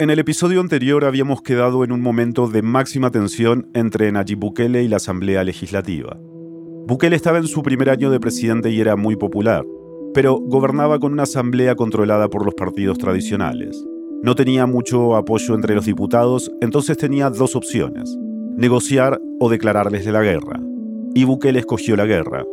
En el episodio anterior habíamos quedado en un momento de máxima tensión entre Nayib Bukele y la Asamblea Legislativa. Bukele estaba en su primer año de presidente y era muy popular, pero gobernaba con una asamblea controlada por los partidos tradicionales. No tenía mucho apoyo entre los diputados, entonces tenía dos opciones, negociar o declararles de la guerra. Y Bukele escogió la guerra.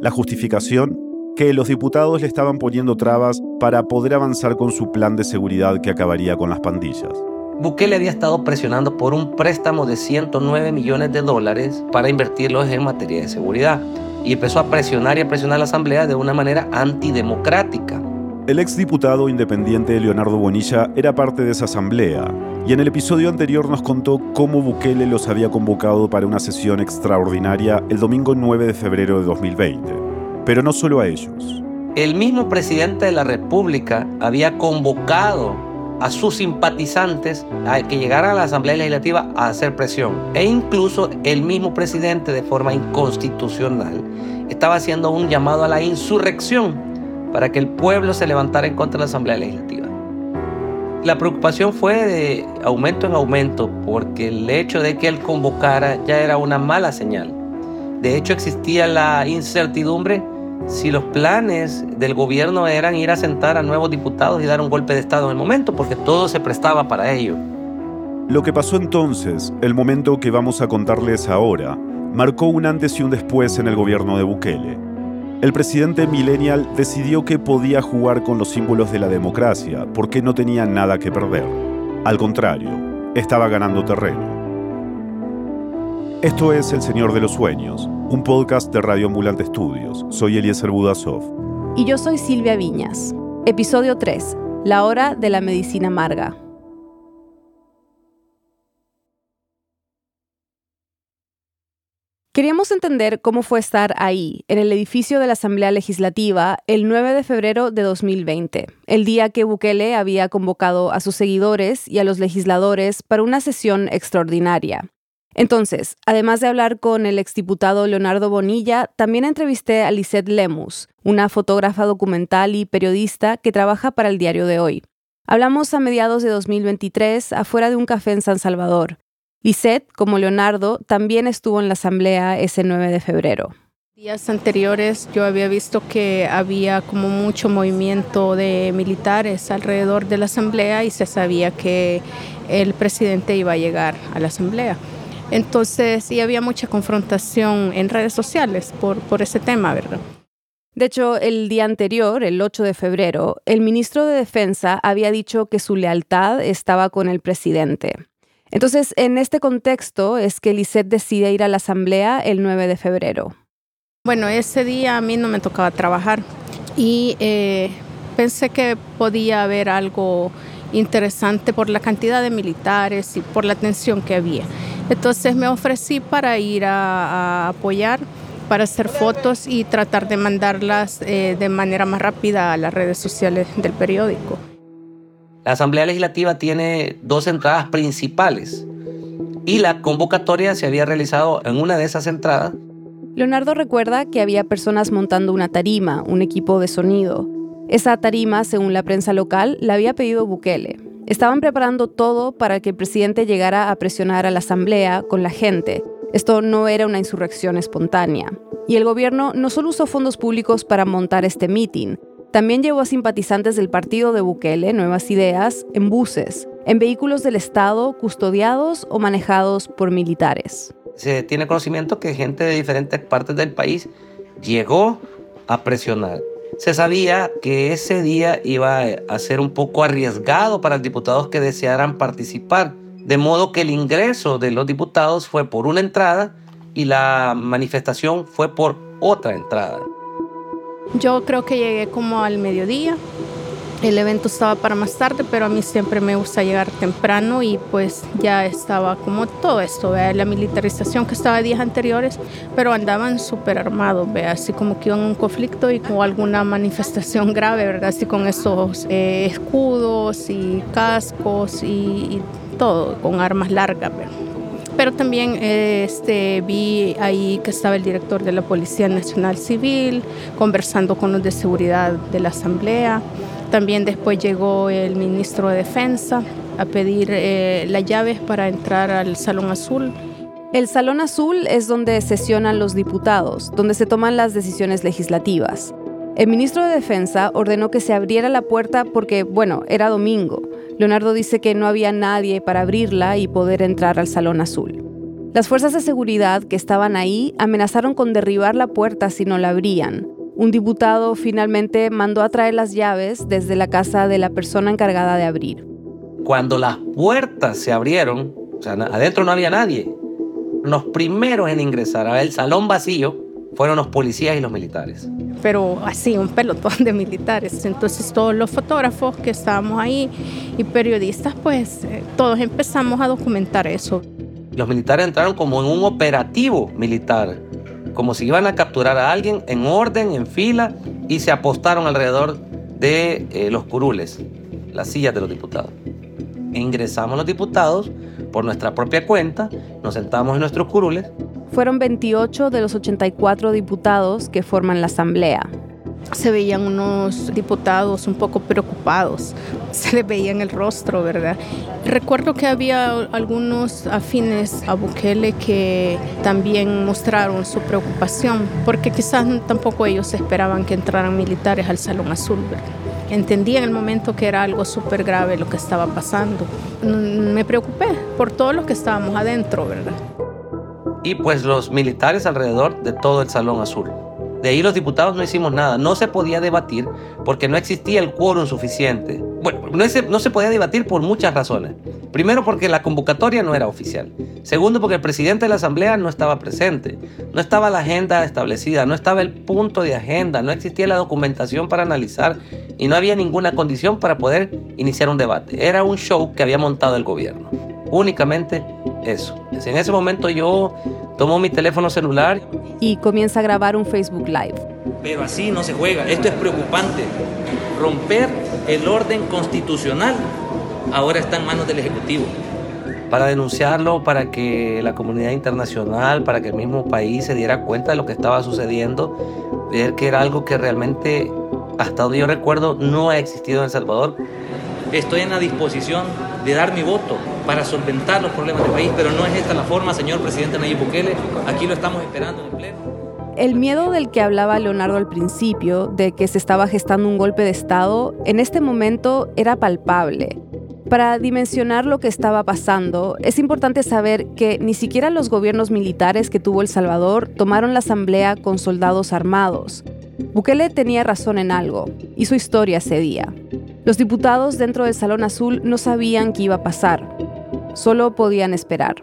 La justificación que los diputados le estaban poniendo trabas para poder avanzar con su plan de seguridad que acabaría con las pandillas. Bukele había estado presionando por un préstamo de 109 millones de dólares para invertirlos en materia de seguridad y empezó a presionar y a presionar a la Asamblea de una manera antidemocrática. El exdiputado independiente Leonardo Bonilla era parte de esa asamblea y en el episodio anterior nos contó cómo Bukele los había convocado para una sesión extraordinaria el domingo 9 de febrero de 2020. Pero no solo a ellos. El mismo presidente de la República había convocado a sus simpatizantes a que llegaran a la Asamblea Legislativa a hacer presión. E incluso el mismo presidente de forma inconstitucional estaba haciendo un llamado a la insurrección para que el pueblo se levantara en contra de la Asamblea Legislativa. La preocupación fue de aumento en aumento porque el hecho de que él convocara ya era una mala señal. De hecho existía la incertidumbre si los planes del gobierno eran ir a sentar a nuevos diputados y dar un golpe de Estado en el momento, porque todo se prestaba para ello. Lo que pasó entonces, el momento que vamos a contarles ahora, marcó un antes y un después en el gobierno de Bukele. El presidente millennial decidió que podía jugar con los símbolos de la democracia porque no tenía nada que perder. Al contrario, estaba ganando terreno. Esto es El Señor de los Sueños, un podcast de Radio Ambulante Estudios. Soy Eliezer Budasov. Y yo soy Silvia Viñas. Episodio 3. La hora de la medicina amarga. Queríamos entender cómo fue estar ahí, en el edificio de la Asamblea Legislativa, el 9 de febrero de 2020, el día que Bukele había convocado a sus seguidores y a los legisladores para una sesión extraordinaria. Entonces, además de hablar con el exdiputado Leonardo Bonilla, también entrevisté a Lisette Lemus, una fotógrafa documental y periodista que trabaja para el diario de hoy. Hablamos a mediados de 2023 afuera de un café en San Salvador. Lisette, como Leonardo, también estuvo en la asamblea ese 9 de febrero. Días anteriores yo había visto que había como mucho movimiento de militares alrededor de la asamblea y se sabía que el presidente iba a llegar a la asamblea. Entonces sí había mucha confrontación en redes sociales por, por ese tema, ¿verdad? De hecho, el día anterior, el 8 de febrero, el ministro de Defensa había dicho que su lealtad estaba con el presidente. Entonces, en este contexto es que Lisette decide ir a la asamblea el 9 de febrero. Bueno, ese día a mí no me tocaba trabajar y eh, pensé que podía haber algo interesante por la cantidad de militares y por la tensión que había. Entonces me ofrecí para ir a, apoyar, para hacer fotos y tratar de mandarlas eh, de manera más rápida a las redes sociales del periódico. La Asamblea Legislativa tiene dos entradas principales y la convocatoria se había realizado en una de esas entradas. Leonardo recuerda que había personas montando una tarima, un equipo de sonido. Esa tarima, según la prensa local, la había pedido Bukele, Estaban preparando todo para que el presidente llegara a presionar a la asamblea con la gente. Esto no era una insurrección espontánea. Y el gobierno no solo usó fondos públicos para montar este mitin, también llevó a simpatizantes del partido de Bukele, Nuevas Ideas, en buses, en vehículos del Estado custodiados o manejados por militares. Se tiene conocimiento que gente de diferentes partes del país llegó a presionar se sabía que ese día iba a ser un poco arriesgado para los diputados que desearan participar, de modo que el ingreso de los diputados fue por una entrada y la manifestación fue por otra entrada. Yo creo que llegué como al mediodía, el evento estaba para más tarde, pero a mí siempre me gusta llegar temprano y pues ya estaba como todo esto, ¿vea? la militarización que estaba días anteriores, pero andaban súper armados, ¿vea? así como que iban a un conflicto y con alguna manifestación grave, ¿verdad? Así con esos eh, escudos y cascos y, todo, con armas largas, Pero también este, vi ahí que estaba el director de la Policía Nacional Civil conversando con los de seguridad de la Asamblea También después llegó el ministro de Defensa a pedir eh, las llaves para entrar al Salón Azul. El Salón Azul es donde sesionan los diputados, donde se toman las decisiones legislativas. El ministro de Defensa ordenó que se abriera la puerta porque, bueno, era domingo. Leonardo dice que no había nadie para abrirla y poder entrar al Salón Azul. Las fuerzas de seguridad que estaban ahí amenazaron con derribar la puerta si no la abrían. Un diputado finalmente mandó a traer las llaves desde la casa de la persona encargada de abrir. Cuando las puertas se abrieron, o sea, adentro no había nadie. Los primeros en ingresar al salón vacío fueron los policías y los militares. Pero así, un pelotón de militares. Entonces todos los fotógrafos que estábamos ahí y periodistas, pues eh, todos empezamos a documentar eso. Los militares entraron como en un operativo militar, como si iban a capturar a alguien en orden, en fila, y se apostaron alrededor de eh, los curules, las sillas de los diputados. Ingresamos los diputados por nuestra propia cuenta, nos sentamos en nuestros curules fueron 28 de los 84 diputados que forman la Asamblea. Se veían unos diputados un poco preocupados, se les veía en el rostro, ¿verdad? Recuerdo que había algunos afines a Bukele que también mostraron su preocupación, porque quizás tampoco ellos esperaban que entraran militares al Salón Azul, ¿verdad? Entendí en el momento que era algo súper grave lo que estaba pasando. Me preocupé por todos los que estábamos adentro, ¿verdad? y pues los militares alrededor de todo el Salón Azul. De ahí los diputados no hicimos nada, no se podía debatir porque no existía el quórum suficiente. Bueno, no se, no se podía debatir por muchas razones. Primero porque la convocatoria no era oficial. Segundo porque el presidente de la Asamblea no estaba presente. No estaba la agenda establecida, no estaba el punto de agenda, no existía la documentación para analizar y no había ninguna condición para poder iniciar un debate. Era un show que había montado el gobierno. Únicamente eso. En ese momento yo tomo mi teléfono celular y comienza a grabar un Facebook Live. Pero así no se juega. Esto es preocupante. Romper el orden constitucional ahora está en manos del Ejecutivo. Para denunciarlo, para que la comunidad internacional, para que el mismo país se diera cuenta de lo que estaba sucediendo, ver que era algo que realmente, hasta donde yo recuerdo, no ha existido en El Salvador. Estoy en la disposición de dar mi voto para solventar los problemas del país, pero no es esta la forma, señor presidente Nayib Bukele. Aquí lo estamos esperando en el pleno. El miedo del que hablaba Leonardo al principio, de que se estaba gestando un golpe de Estado, en este momento era palpable. Para dimensionar lo que estaba pasando, es importante saber que ni siquiera los gobiernos militares que tuvo El Salvador tomaron la asamblea con soldados armados. Bukele tenía razón en algo, y su historia cedía. Los diputados dentro del Salón Azul no sabían qué iba a pasar, solo podían esperar.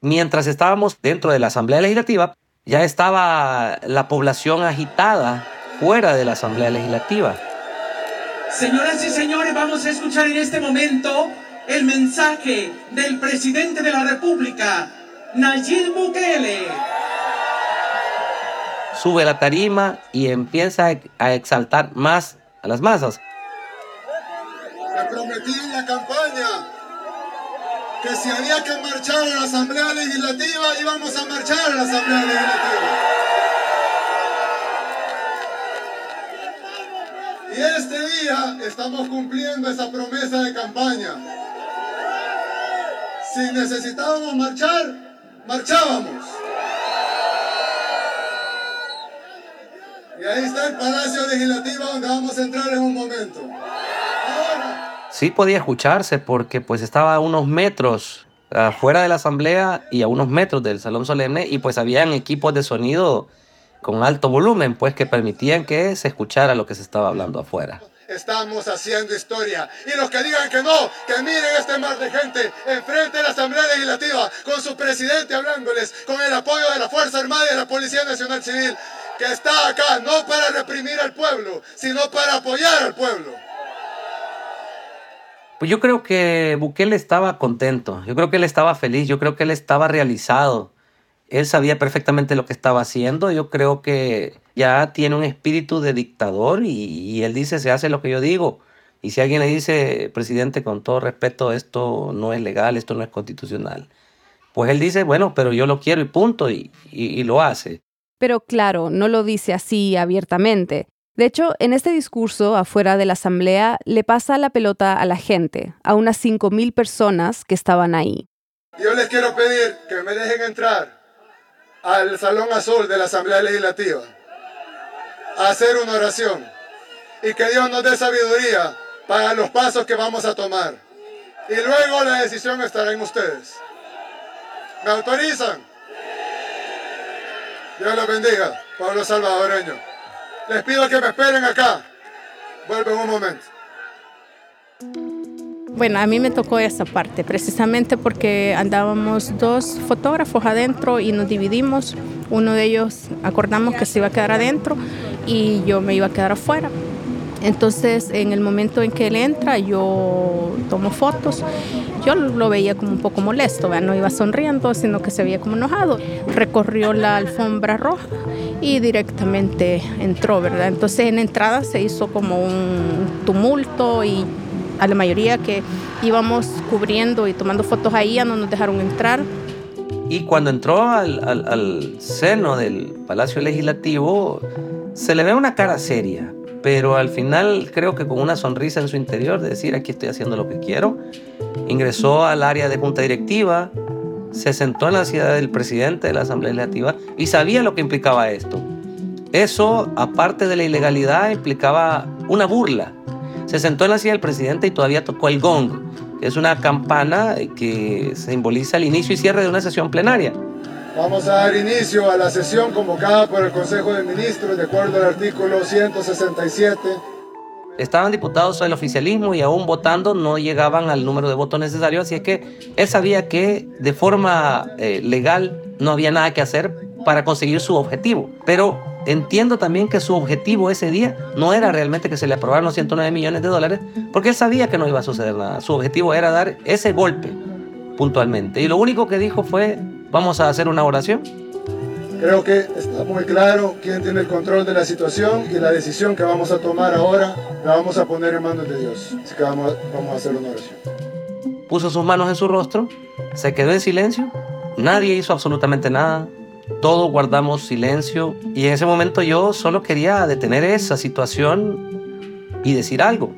Mientras estábamos dentro de la Asamblea Legislativa, ya estaba la población agitada fuera de la Asamblea Legislativa. Señoras y señores, vamos a escuchar en este momento el mensaje del presidente de la República, Nayib Bukele. Sube la tarima y empieza a exaltar más a las masas prometí en la campaña que si había que marchar a la Asamblea Legislativa, íbamos a marchar a la Asamblea Legislativa. Y este día estamos cumpliendo esa promesa de campaña. Si necesitábamos marchar, marchábamos. Y ahí está el Palacio Legislativo donde vamos a entrar en un momento sí podía escucharse porque pues estaba a unos metros afuera de la asamblea y a unos metros del salón solemne y pues habían equipos de sonido con alto volumen pues que permitían que se escuchara lo que se estaba hablando afuera. Estamos haciendo historia. Y los que digan que no, que miren este mar de gente enfrente de la Asamblea Legislativa, con su presidente hablándoles, con el apoyo de la Fuerza Armada y de la Policía Nacional Civil, que está acá no para reprimir al pueblo, sino para apoyar al pueblo. Pues yo creo que Bukele estaba contento, yo creo que él estaba feliz, yo creo que él estaba realizado. Él sabía perfectamente lo que estaba haciendo, yo creo que ya tiene un espíritu de dictador y, él dice, se hace lo que yo digo. Y si alguien le dice, presidente, con todo respeto, esto no es legal, esto no es constitucional, pues él dice, bueno, pero yo lo quiero y punto, y, y lo hace. Pero claro, no lo dice así abiertamente. De hecho, en este discurso afuera de la asamblea le pasa la pelota a la gente, a unas 5.000 personas que estaban ahí. Yo les quiero pedir que me dejen entrar al Salón Azul de la Asamblea Legislativa hacer una oración y que Dios nos dé sabiduría para los pasos que vamos a tomar. Y luego la decisión estará en ustedes. ¿Me autorizan? Dios los bendiga, pueblo salvadoreño. Les pido que me esperen acá. Vuelvo en un momento. Bueno, a mí me tocó esa parte, precisamente porque andábamos dos fotógrafos adentro y nos dividimos. Uno de ellos acordamos que se iba a quedar adentro y yo me iba a quedar afuera. Entonces, en el momento en que él entra, yo tomo fotos. Yo lo veía como un poco molesto, no iba sonriendo, sino que se veía como enojado. Recorrió la alfombra roja y directamente entró, ¿verdad? Entonces, en entrada se hizo como un tumulto y a la mayoría que íbamos cubriendo y tomando fotos ahí ya no nos dejaron entrar. Y cuando entró al, al seno del Palacio Legislativo, se le ve una cara seria, pero al final creo que con una sonrisa en su interior de decir aquí estoy haciendo lo que quiero, ingresó al área de junta directiva, se sentó en la silla del presidente de la Asamblea Legislativa y sabía lo que implicaba esto. Eso, aparte de la ilegalidad, implicaba una burla. Se sentó en la silla del presidente y todavía tocó el gong, que es una campana que simboliza el inicio y cierre de una sesión plenaria. Vamos a dar inicio a la sesión convocada por el Consejo de Ministros de acuerdo al artículo 167. Estaban diputados del oficialismo y aún votando no llegaban al número de votos necesario, así es que él sabía que de forma eh, legal no había nada que hacer para conseguir su objetivo. Pero entiendo también que su objetivo ese día no era realmente que se le aprobaran los 109 millones de dólares, porque él sabía que no iba a suceder nada. Su objetivo era dar ese golpe puntualmente. Y lo único que dijo fue, Vamos a hacer una oración. Creo que está muy claro quién tiene el control de la situación y la decisión que vamos a tomar ahora la vamos a poner en manos de Dios. Así que vamos, vamos a hacer una oración. Puso sus manos en su rostro, se quedó en silencio, nadie hizo absolutamente nada, todos guardamos silencio y en ese momento yo solo quería detener esa situación y decir algo.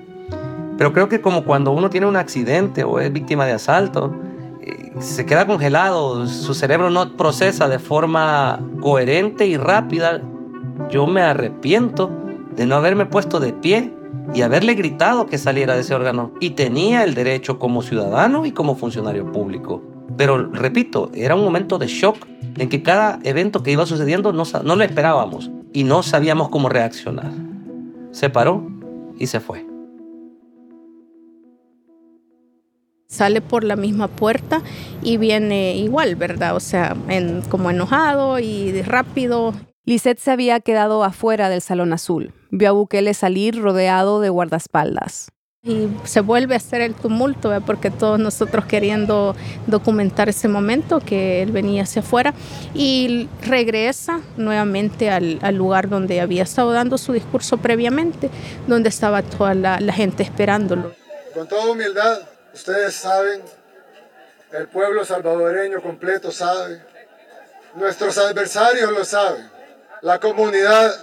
Pero creo que como cuando uno tiene un accidente o es víctima de asalto, se queda congelado, su cerebro no procesa de forma coherente y rápida. Yo me arrepiento de no haberme puesto de pie y haberle gritado que saliera de ese órgano. Y tenía el derecho como ciudadano y como funcionario público. Pero repito, era un momento de shock en que cada evento que iba sucediendo no, no lo esperábamos y no sabíamos cómo reaccionar. Se paró y se fue. Sale por la misma puerta y viene igual, ¿verdad? O sea, como enojado y rápido. Lisette se había quedado afuera del Salón Azul. Vio a Bukele salir rodeado de guardaespaldas. Y se vuelve a hacer el tumulto, ¿verdad? porque todos nosotros queriendo documentar ese momento que él venía hacia afuera y regresa nuevamente al, lugar donde había estado dando su discurso previamente, donde estaba toda la, la gente esperándolo. Con toda humildad, Ustedes saben, el pueblo salvadoreño completo sabe, nuestros adversarios lo saben, la comunidad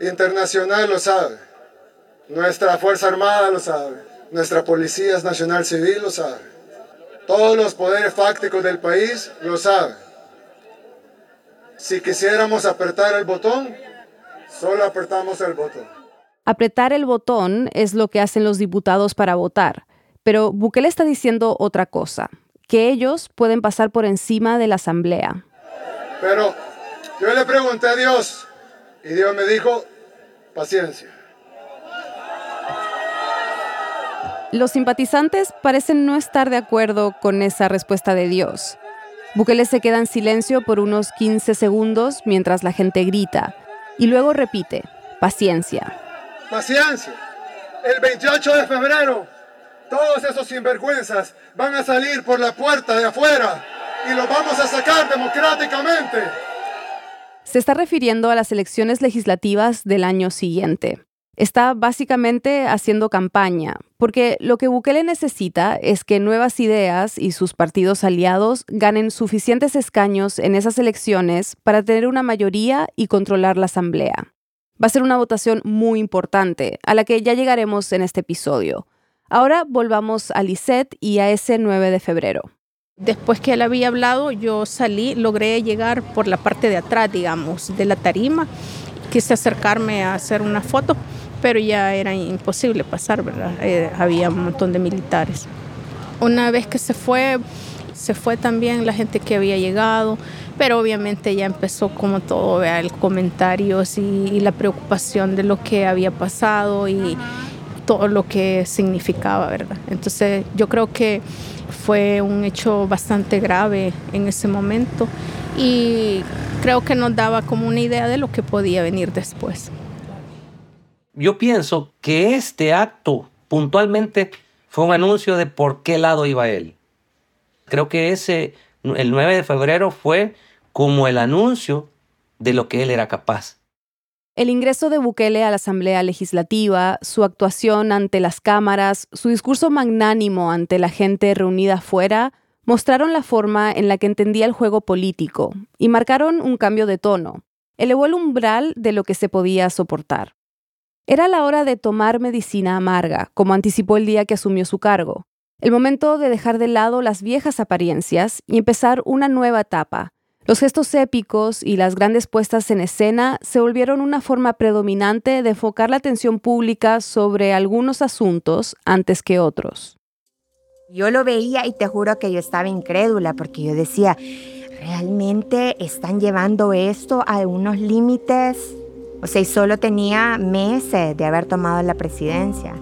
internacional lo sabe, nuestra Fuerza Armada lo sabe, nuestra Policía Nacional Civil lo sabe, todos los poderes fácticos del país lo saben. Si quisiéramos apretar el botón, solo apretamos el botón. Apretar el botón es lo que hacen los diputados para votar. Pero Bukele está diciendo otra cosa, que ellos pueden pasar por encima de la asamblea. Pero yo le pregunté a Dios y Dios me dijo, paciencia. Los simpatizantes parecen no estar de acuerdo con esa respuesta de Dios. Bukele se queda en silencio por unos 15 segundos mientras la gente grita y luego repite, paciencia. Paciencia. El 28 de febrero todos esos sinvergüenzas van a salir por la puerta de afuera y los vamos a sacar democráticamente. Se está refiriendo a las elecciones legislativas del año siguiente. Está básicamente haciendo campaña, porque lo que Bukele necesita es que Nuevas Ideas y sus partidos aliados ganen suficientes escaños en esas elecciones para tener una mayoría y controlar la Asamblea. Va a ser una votación muy importante, a la que ya llegaremos en este episodio. Ahora volvamos a Lisette y a ese 9 de febrero. Después que él había hablado, yo salí, logré llegar por la parte de atrás, digamos, de la tarima. Quise acercarme a hacer una foto, pero ya era imposible pasar, ¿verdad? Eh, había un montón de militares. Una vez que se fue, se fue también la gente que había llegado, pero obviamente ya empezó como todo, ¿verdad? el comentarios y, y la preocupación de lo que había pasado y todo lo que significaba, ¿verdad? Entonces yo creo que fue un hecho bastante grave en ese momento y creo que nos daba como una idea de lo que podía venir después. Yo pienso que este acto puntualmente fue un anuncio de por qué lado iba él. Creo que ese, el 9 de febrero fue como el anuncio de lo que él era capaz. El ingreso de Bukele a la Asamblea Legislativa, su actuación ante las cámaras, su discurso magnánimo ante la gente reunida afuera, mostraron la forma en la que entendía el juego político y marcaron un cambio de tono. Elevó el umbral de lo que se podía soportar. Era la hora de tomar medicina amarga, como anticipó el día que asumió su cargo. El momento de dejar de lado las viejas apariencias y empezar una nueva etapa, los gestos épicos y las grandes puestas en escena se volvieron una forma predominante de enfocar la atención pública sobre algunos asuntos antes que otros. Yo lo veía y te juro que yo estaba incrédula porque yo decía, ¿realmente están llevando esto a unos límites? O sea, y solo tenía meses de haber tomado la presidencia.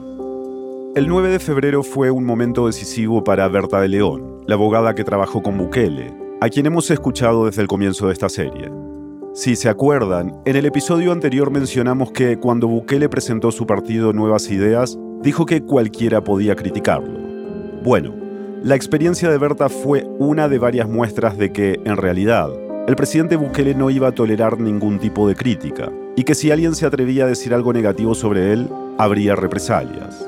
El 9 de febrero fue un momento decisivo para Berta de León, la abogada que trabajó con Bukele, a quien hemos escuchado desde el comienzo de esta serie. Si se acuerdan, en el episodio anterior mencionamos que cuando Bukele presentó su partido Nuevas Ideas, dijo que cualquiera podía criticarlo. Bueno, la experiencia de Berta fue una de varias muestras de que, en realidad, el presidente Bukele no iba a tolerar ningún tipo de crítica, y que si alguien se atrevía a decir algo negativo sobre él, habría represalias.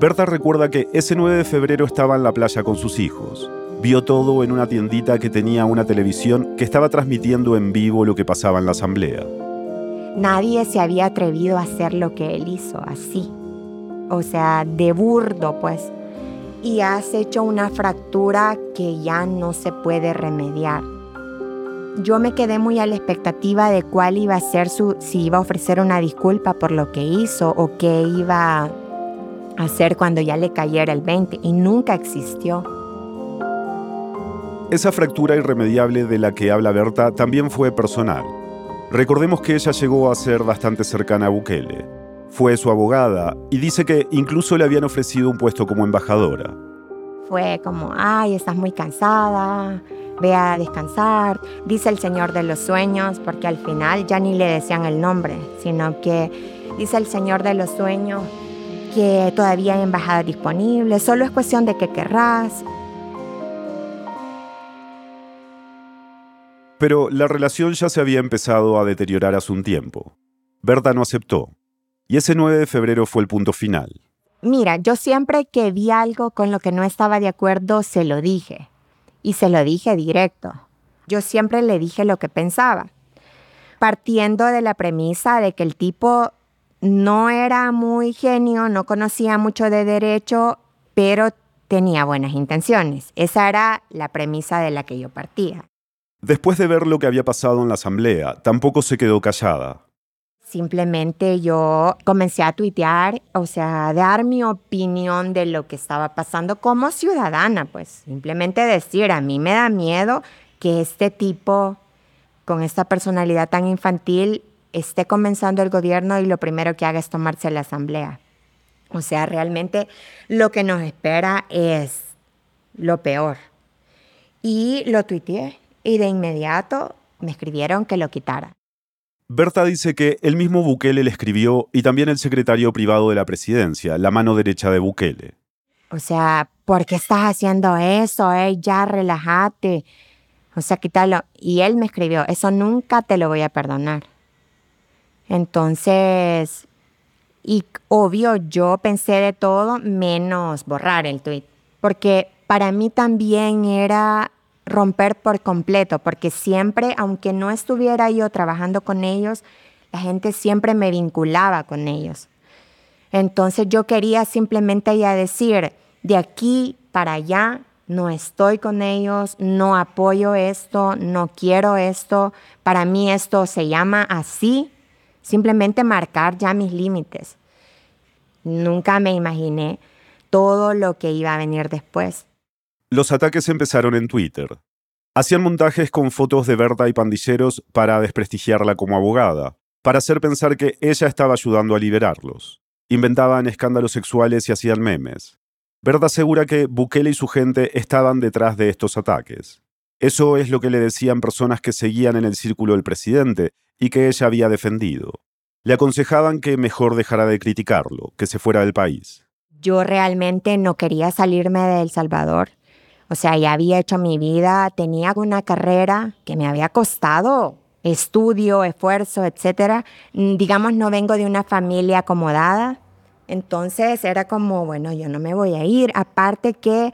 Berta recuerda que ese 9 de febrero estaba en la playa con sus hijos, Vio todo en una tiendita que tenía una televisión que estaba transmitiendo en vivo lo que pasaba en la asamblea. Nadie se había atrevido a hacer lo que él hizo, así. O sea, de burdo, pues. Y has hecho una fractura que ya no se puede remediar. Yo me quedé muy a la expectativa de cuál iba a ser su, si iba a ofrecer una disculpa por lo que hizo o qué iba a hacer cuando ya le cayera el 20 y nunca existió. Esa fractura irremediable de la que habla Berta también fue personal. Recordemos que ella llegó a ser bastante cercana a Bukele. Fue su abogada y dice que incluso le habían ofrecido un puesto como embajadora. Fue como, ay, estás muy cansada, ve a descansar, dice el Señor de los Sueños, porque al final ya ni le decían el nombre, sino que dice el Señor de los Sueños que todavía hay embajada disponible, solo es cuestión de que querrás. Pero la relación ya se había empezado a deteriorar hace un tiempo. Berta no aceptó. Y ese 9 de febrero fue el punto final. Mira, yo siempre que vi algo con lo que no estaba de acuerdo, se lo dije. Y se lo dije directo. Yo siempre le dije lo que pensaba. Partiendo de la premisa de que el tipo no era muy genio, no conocía mucho de derecho, pero tenía buenas intenciones. Esa era la premisa de la que yo partía. Después de ver lo que había pasado en la asamblea, tampoco se quedó callada. Simplemente yo comencé a tuitear, o sea, a dar mi opinión de lo que estaba pasando como ciudadana, pues simplemente decir, a mí me da miedo que este tipo con esta personalidad tan infantil esté comenzando el gobierno y lo primero que haga es tomarse la asamblea. O sea, realmente lo que nos espera es lo peor. Y lo tuiteé y de inmediato me escribieron que lo quitara. Berta dice que el mismo Bukele le escribió y también el secretario privado de la presidencia, la mano derecha de Bukele. O sea, ¿por qué estás haciendo eso? Eh? Ya relájate. O sea, quítalo. Y él me escribió, eso nunca te lo voy a perdonar. Entonces, Y obvio, yo pensé de todo menos borrar el tweet, porque para mí también era romper por completo, porque siempre, aunque no estuviera yo trabajando con ellos, la gente siempre me vinculaba con ellos. Entonces yo quería simplemente ya decir, de aquí para allá, no estoy con ellos, no apoyo esto, no quiero esto, para mí esto se llama así, simplemente marcar ya mis límites. Nunca me imaginé todo lo que iba a venir después. Los ataques empezaron en Twitter. Hacían montajes con fotos de Berta y pandilleros para desprestigiarla como abogada, para hacer pensar que ella estaba ayudando a liberarlos. Inventaban escándalos sexuales y hacían memes. Berta asegura que Bukele y su gente estaban detrás de estos ataques. Eso es lo que le decían personas que seguían en el círculo del presidente y que ella había defendido. Le aconsejaban que mejor dejara de criticarlo, que se fuera del país. Yo realmente no quería salirme de El Salvador. O sea, ya había hecho mi vida, tenía una carrera que me había costado estudio, esfuerzo, etcétera. Mm, digamos, no vengo de una familia acomodada. Entonces era como, bueno, yo no me voy a ir. Aparte que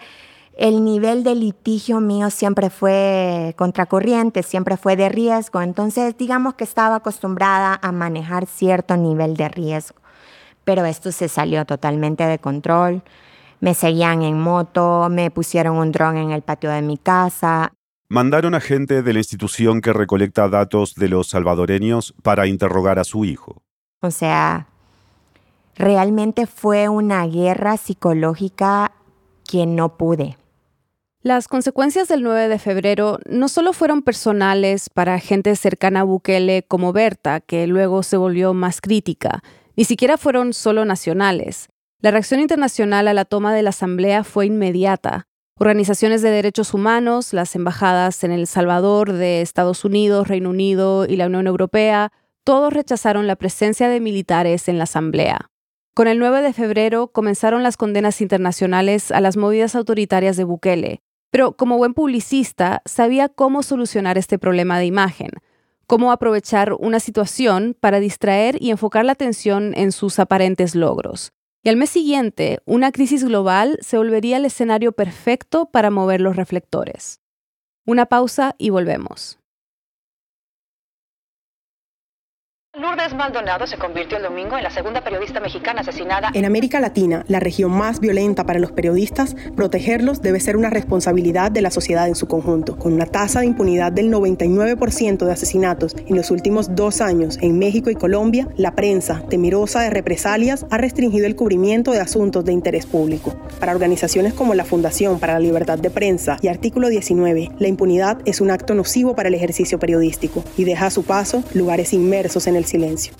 el nivel de litigio mío siempre fue contracorriente, siempre fue de riesgo. Entonces, digamos que estaba acostumbrada a manejar cierto nivel de riesgo. Pero esto se salió totalmente de control me seguían en moto, me pusieron un dron en el patio de mi casa. Mandaron a gente de la institución que recolecta datos de los salvadoreños para interrogar a su hijo. O sea, realmente fue una guerra psicológica que no pude. Las consecuencias del 9 de febrero no solo fueron personales para gente cercana a Bukele como Berta, que luego se volvió más crítica, ni siquiera fueron solo nacionales. La reacción internacional a la toma de la Asamblea fue inmediata. Organizaciones de derechos humanos, las embajadas en El Salvador de Estados Unidos, Reino Unido y la Unión Europea, todos rechazaron la presencia de militares en la Asamblea. Con el 9 de febrero comenzaron las condenas internacionales a las movidas autoritarias de Bukele, pero como buen publicista sabía cómo solucionar este problema de imagen, cómo aprovechar una situación para distraer y enfocar la atención en sus aparentes logros. Y al mes siguiente, una crisis global se volvería el escenario perfecto para mover los reflectores. Una pausa y volvemos. Lourdes Maldonado se convirtió el domingo en la segunda periodista mexicana asesinada. En América Latina, la región más violenta para los periodistas, protegerlos debe ser una responsabilidad de la sociedad en su conjunto. Con una tasa de impunidad del 99% de asesinatos en los últimos dos años en México y Colombia, la prensa, temerosa de represalias, ha restringido el cubrimiento de asuntos de interés público. Para organizaciones como la Fundación para la Libertad de Prensa y Artículo 19, la impunidad es un acto nocivo para el ejercicio periodístico y deja a su paso lugares inmersos en el silencio.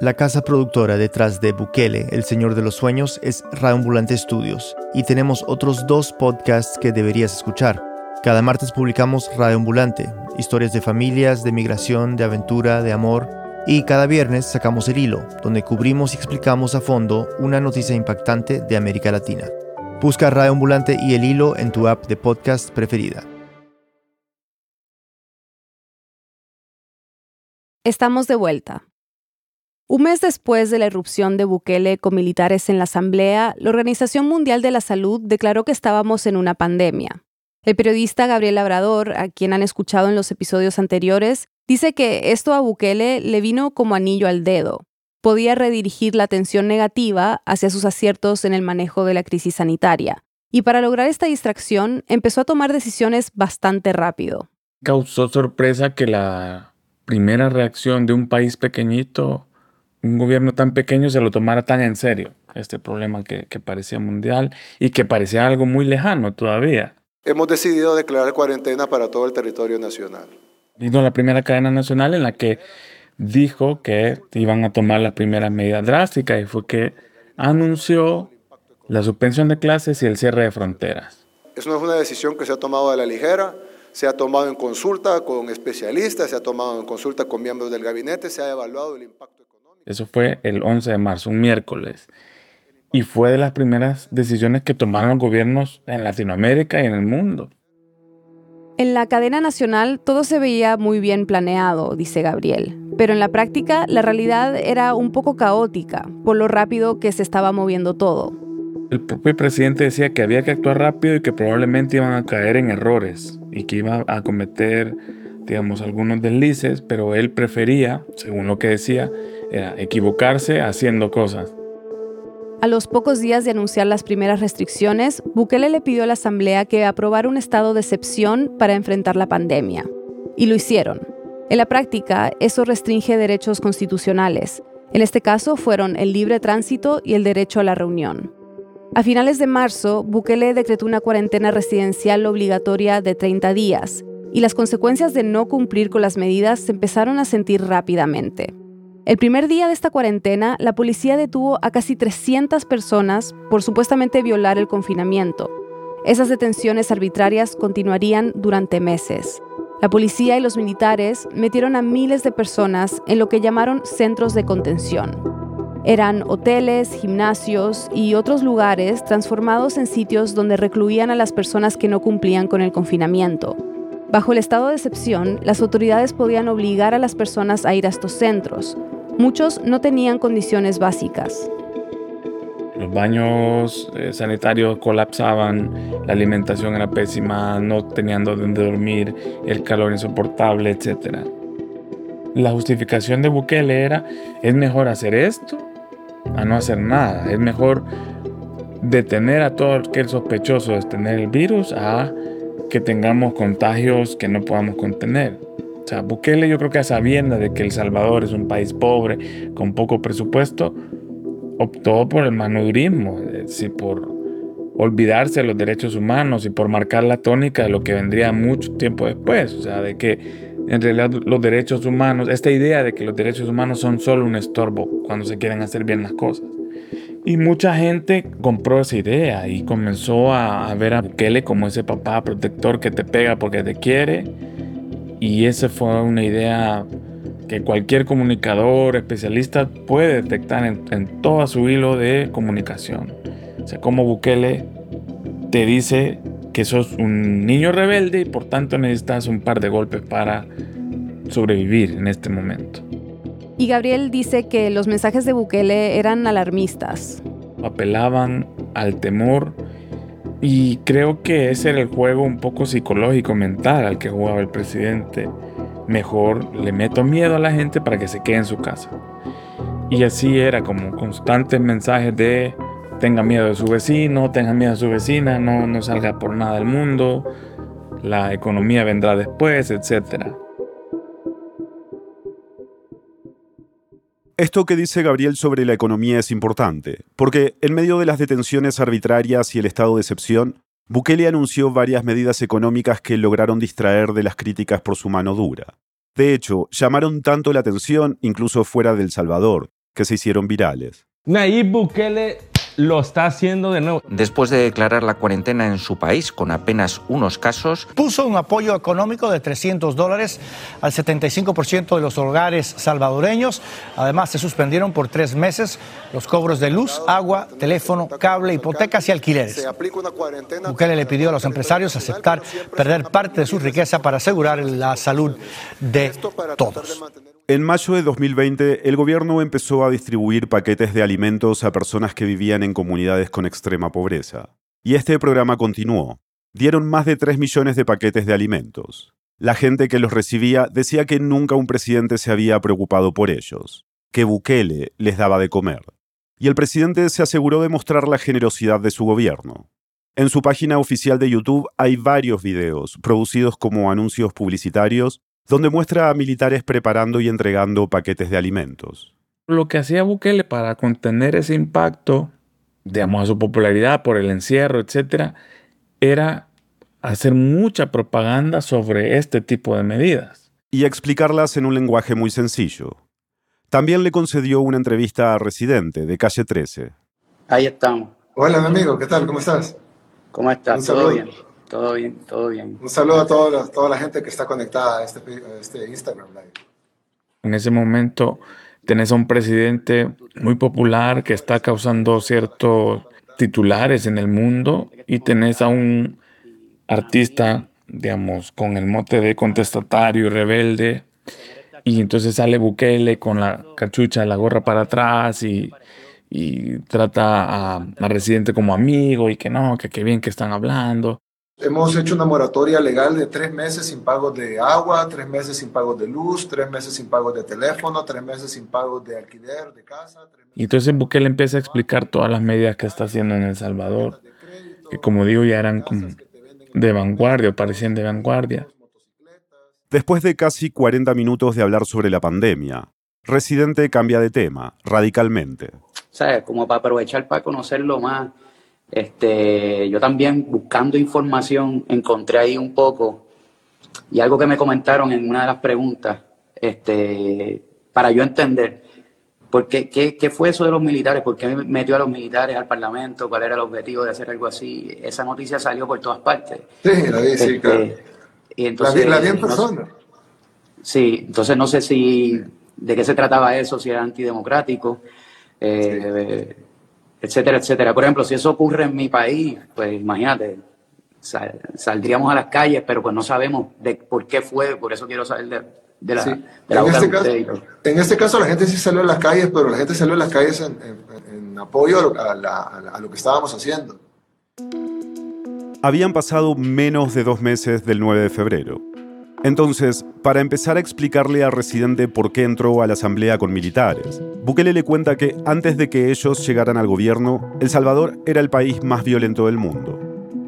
La casa productora detrás de Bukele, El Señor de los Sueños, es Raambulante Studios y tenemos otros dos podcasts que deberías escuchar. Cada martes publicamos Raambulante, historias de familias, de migración, de aventura, de amor. Y cada viernes sacamos El Hilo, donde cubrimos y explicamos a fondo una noticia impactante de América Latina. Busca Raambulante y El Hilo en tu app de podcast preferida. Estamos de vuelta. Un mes después de la irrupción de Bukele con militares en la Asamblea, la Organización Mundial de la Salud declaró que estábamos en una pandemia. El periodista Gabriel Labrador, a quien han escuchado en los episodios anteriores, dice que esto a Bukele le vino como anillo al dedo. Podía redirigir la atención negativa hacia sus aciertos en el manejo de la crisis sanitaria. Y para lograr esta distracción, empezó a tomar decisiones bastante rápido. Causó sorpresa que la primera reacción de un país pequeñito, un gobierno tan pequeño se lo tomara tan en serio, este problema que, parecía mundial y que parecía algo muy lejano todavía. Hemos decidido declarar cuarentena para todo el territorio nacional. Vino la primera cadena nacional en la que dijo que iban a tomar la primera medida drástica y fue que anunció la suspensión de clases y el cierre de fronteras. Eso no es una decisión que se ha tomado a la ligera, se ha tomado en consulta con especialistas, se ha tomado en consulta con miembros del gabinete, se ha evaluado el impacto económico. Eso fue el 11 de marzo, un miércoles. Y fue de las primeras decisiones que tomaron los gobiernos en Latinoamérica y en el mundo. En la cadena nacional todo se veía muy bien planeado, dice Gabriel. pero en la práctica la realidad era un poco caótica por lo rápido que se estaba moviendo todo. El propio presidente decía que había que actuar rápido y que probablemente iban a caer en errores y que iba a cometer, digamos, algunos deslices, pero él prefería, según lo que decía, era equivocarse haciendo cosas. A los pocos días de anunciar las primeras restricciones, Bukele le pidió a la Asamblea que aprobara un estado de excepción para enfrentar la pandemia. Y lo hicieron. En la práctica, eso restringe derechos constitucionales. En este caso fueron el libre tránsito y el derecho a la reunión. A finales de marzo, Bukele decretó una cuarentena residencial obligatoria de 30 días, y las consecuencias de no cumplir con las medidas se empezaron a sentir rápidamente. El primer día de esta cuarentena, la policía detuvo a casi 300 personas por supuestamente violar el confinamiento. Esas detenciones arbitrarias continuarían durante meses. La policía y los militares metieron a miles de personas en lo que llamaron centros de contención. Eran hoteles, gimnasios y otros lugares transformados en sitios donde recluían a las personas que no cumplían con el confinamiento. Bajo el estado de excepción, las autoridades podían obligar a las personas a ir a estos centros. Muchos no tenían condiciones básicas. Los baños eh, sanitarios colapsaban, la alimentación era pésima, no tenían donde dormir, el calor insoportable, etc. La justificación de Bukele era, es mejor hacer esto a no hacer nada, es mejor detener a todo aquel sospechoso de tener el virus a que tengamos contagios que no podamos contener. O sea, Bukele yo creo que a sabiendas de que El Salvador es un país pobre, con poco presupuesto, optó por el manudurismo, es decir, por olvidarse de los derechos humanos y por marcar la tónica de lo que vendría mucho tiempo después, o sea, de que en realidad los derechos humanos, esta idea de que los derechos humanos son solo un estorbo cuando se quieren hacer bien las cosas. Y mucha gente compró esa idea y comenzó a, ver a Bukele como ese papá protector que te pega porque te quiere. Y esa fue una idea que cualquier comunicador especialista puede detectar en, en todo su hilo de comunicación. O sea, como Bukele te dice que sos un niño rebelde y por tanto necesitas un par de golpes para sobrevivir en este momento. Y Gabriel dice que los mensajes de Bukele eran alarmistas. Apelaban al temor y creo que ese era el juego un poco psicológico, mental al que jugaba el presidente mejor le meto miedo a la gente para que se quede en su casa. Y así era como constantes mensajes de tenga miedo de su vecino, tenga miedo de su vecina, no, no salga por nada del mundo, la economía vendrá después, etc. Esto que dice Gabriel sobre la economía es importante, porque en medio de las detenciones arbitrarias y el estado de excepción, Bukele anunció varias medidas económicas que lograron distraer de las críticas por su mano dura. De hecho, llamaron tanto la atención, incluso fuera del Salvador, que se hicieron virales. Nayib Bukele lo está haciendo de nuevo. Después de declarar la cuarentena en su país con apenas unos casos, puso un apoyo económico de 300 dólares al 75% de los hogares salvadoreños. Además, se suspendieron por tres meses los cobros de luz, agua, teléfono, cable, hipotecas y alquileres. Bukele le pidió a los empresarios aceptar perder parte de su riqueza para asegurar la salud de todos. En mayo de 2020, el gobierno empezó a distribuir paquetes de alimentos a personas que vivían en comunidades con extrema pobreza. Y este programa continuó. Dieron más de 3 millones de paquetes de alimentos. La gente que los recibía decía que nunca un presidente se había preocupado por ellos, que Bukele les daba de comer. Y el presidente se aseguró de mostrar la generosidad de su gobierno. En su página oficial de YouTube hay varios videos, producidos como anuncios publicitarios, donde muestra a militares preparando y entregando paquetes de alimentos. Lo que hacía Bukele para contener ese impacto, digamos, a su popularidad por el encierro, etcétera, era hacer mucha propaganda sobre este tipo de medidas. Y explicarlas en un lenguaje muy sencillo. También le concedió una entrevista a Residente de Calle 13. Ahí estamos. Hola, mi amigo, ¿qué tal? ¿Cómo estás? ¿Cómo estás? ¿Todo bien? Todo bien, todo bien. Un saludo a toda, toda la gente que está conectada a este, este Instagram Live. En ese momento tenés a un presidente muy popular que está causando ciertos titulares en el mundo y tenés a un artista, digamos, con el mote de contestatario y rebelde Y entonces sale Bukele con la cachucha, la gorra para atrás y, y trata a, a Residente como amigo y que no, que qué bien que están hablando. Hemos hecho una moratoria legal de tres meses sin pagos de agua, tres meses sin pagos de luz, tres meses sin pagos de teléfono, tres meses sin pagos de alquiler, de casa. Y entonces Bukele empieza a explicar todas las medidas que está haciendo en El Salvador, que como digo ya eran como de vanguardia o parecían de vanguardia. Después de casi 40 minutos de hablar sobre la pandemia, Residente cambia de tema radicalmente. ¿Sabes? Como para aprovechar para conocerlo más este, yo también buscando información encontré ahí un poco y algo que me comentaron en una de las preguntas, este, para yo entender, ¿por qué, qué, fue eso de los militares? ¿Por qué metió a los militares al Parlamento? ¿Cuál era el objetivo de hacer algo así? Esa noticia salió por todas partes. Sí, la vi, sí, este, claro. Y entonces, la vi, en persona. sí, entonces no sé si de qué se trataba eso, si era antidemocrático. Eh, etcétera, etcétera. Por ejemplo, si eso ocurre en mi país, pues imagínate, saldríamos a las calles, pero pues no sabemos de por qué fue, por eso quiero saber de, de la, de la en, este caso, en este caso la gente sí salió a las calles, pero la gente salió a las calles en, apoyo a a lo que estábamos haciendo. Habían pasado menos de dos meses del 9 de febrero. Entonces, para empezar a explicarle a Residente por qué entró a la asamblea con militares, Bukele le cuenta que antes de que ellos llegaran al gobierno, El Salvador era el país más violento del mundo.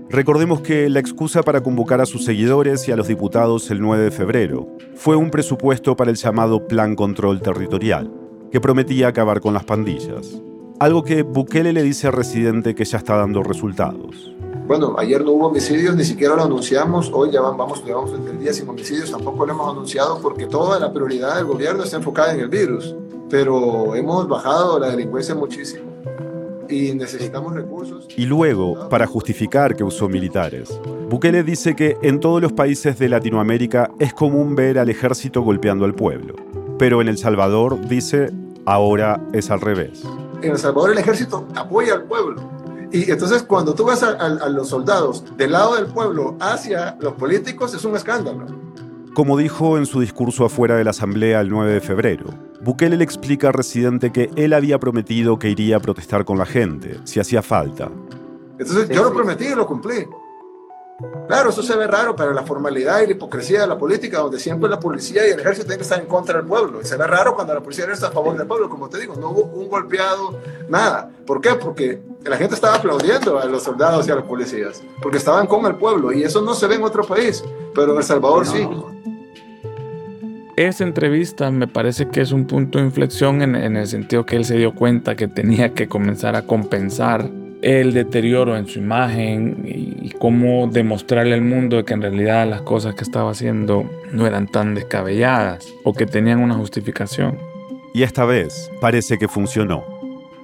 Recordemos que la excusa para convocar a sus seguidores y a los diputados el 9 de febrero fue un presupuesto para el llamado Plan Control Territorial, que prometía acabar con las pandillas. Algo que Bukele le dice a Residente que ya está dando resultados. Bueno, ayer no hubo homicidios, ni siquiera lo anunciamos. Hoy ya vamos, llevamos el día sin homicidios, tampoco lo hemos anunciado porque toda la prioridad del gobierno está enfocada en el virus. Pero hemos bajado la delincuencia muchísimo y necesitamos recursos. Y luego, para justificar que usó militares, Bukele dice que en todos los países de Latinoamérica es común ver al ejército golpeando al pueblo. Pero en El Salvador, dice, ahora es al revés. En El Salvador el ejército apoya al pueblo y entonces cuando tú vas a, los soldados del lado del pueblo hacia los políticos es un escándalo. Como dijo en su discurso afuera de la Asamblea el 9 de febrero, Bukele le explica al residente que él había prometido que iría a protestar con la gente, si hacía falta. Entonces yo lo prometí y lo cumplí. Claro, eso se ve raro, pero la formalidad y la hipocresía de la política, donde siempre la policía y el ejército tienen que estar en contra del pueblo. Y se ve raro cuando la policía está a favor del pueblo, como te digo, no hubo un golpeado, nada. ¿Por qué? Porque la gente estaba aplaudiendo a los soldados y a los policías, porque estaban con el pueblo, y eso no se ve en otro país, pero en El Salvador sí. Esa entrevista me parece que es un punto de inflexión en, en el sentido que él se dio cuenta que tenía que comenzar a compensar el deterioro en su imagen y, cómo demostrarle al mundo que en realidad las cosas que estaba haciendo no eran tan descabelladas o que tenían una justificación. Y esta vez parece que funcionó.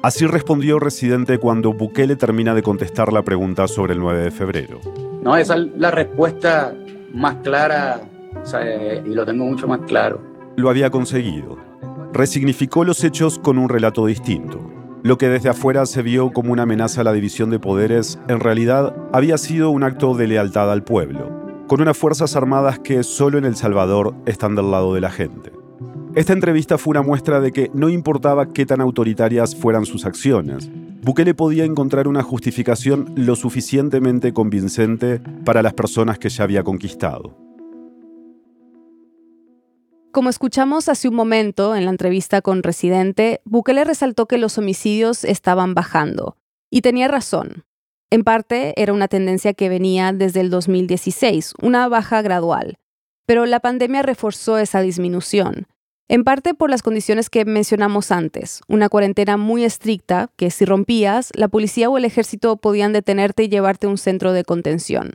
Así respondió Residente cuando Bukele termina de contestar la pregunta sobre el 9 de febrero. No, esa es la respuesta más clara y lo tengo mucho más claro. Lo había conseguido. Resignificó los hechos con un relato distinto lo que desde afuera se vio como una amenaza a la división de poderes, en realidad había sido un acto de lealtad al pueblo, con unas Fuerzas Armadas que solo en El Salvador están del lado de la gente. Esta entrevista fue una muestra de que no importaba qué tan autoritarias fueran sus acciones, Bukele podía encontrar una justificación lo suficientemente convincente para las personas que ya había conquistado. Como escuchamos hace un momento en la entrevista con Residente, Bukele resaltó que los homicidios estaban bajando. Y tenía razón. En parte era una tendencia que venía desde el 2016, una baja gradual. Pero la pandemia reforzó esa disminución. En parte por las condiciones que mencionamos antes, una cuarentena muy estricta que si rompías, la policía o el ejército podían detenerte y llevarte a un centro de contención.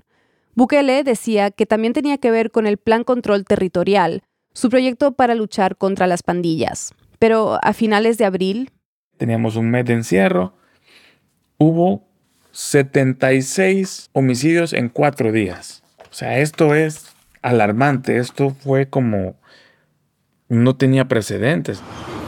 Bukele decía que también tenía que ver con el Plan Control Territorial, su proyecto para luchar contra las pandillas. Pero a finales de abril... Teníamos un mes de encierro. Hubo 76 homicidios en cuatro días. O sea, esto es alarmante. Esto fue como... No tenía precedentes.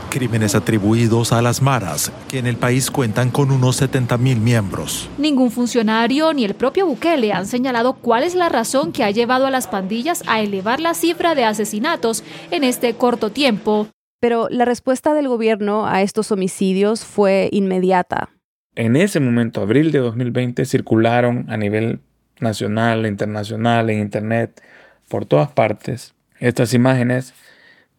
Crímenes atribuidos a las maras, que en el país cuentan con unos 70.000 miembros. Ningún funcionario ni el propio Bukele han señalado cuál es la razón que ha llevado a las pandillas a elevar la cifra de asesinatos en este corto tiempo. Pero la respuesta del gobierno a estos homicidios fue inmediata. En ese momento, abril de 2020, circularon a nivel nacional, internacional, en Internet, por todas partes, estas imágenes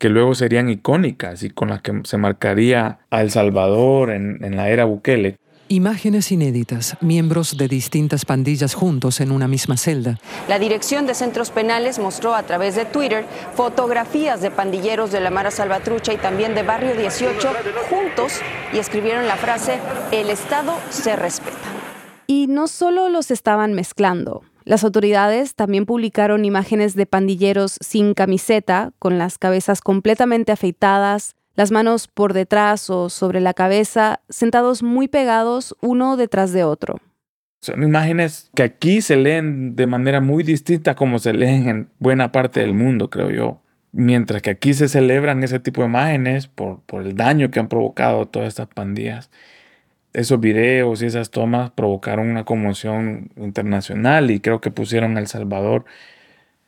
que luego serían icónicas y con las que se marcaría a El Salvador en, en la era Bukele. Imágenes inéditas, miembros de distintas pandillas juntos en una misma celda. La Dirección de Centros Penales mostró a través de Twitter fotografías de pandilleros de la Mara Salvatrucha y también de Barrio 18 juntos y escribieron la frase, el Estado se respeta. Y no solo los estaban mezclando. Las autoridades también publicaron imágenes de pandilleros sin camiseta, con las cabezas completamente afeitadas, las manos por detrás o sobre la cabeza, sentados muy pegados uno detrás de otro. Son imágenes que aquí se leen de manera muy distinta como se leen en buena parte del mundo, creo yo. Mientras que aquí se celebran ese tipo de imágenes por, el daño que han provocado todas estas pandillas. Esos videos y esas tomas provocaron una conmoción internacional y creo que pusieron a El Salvador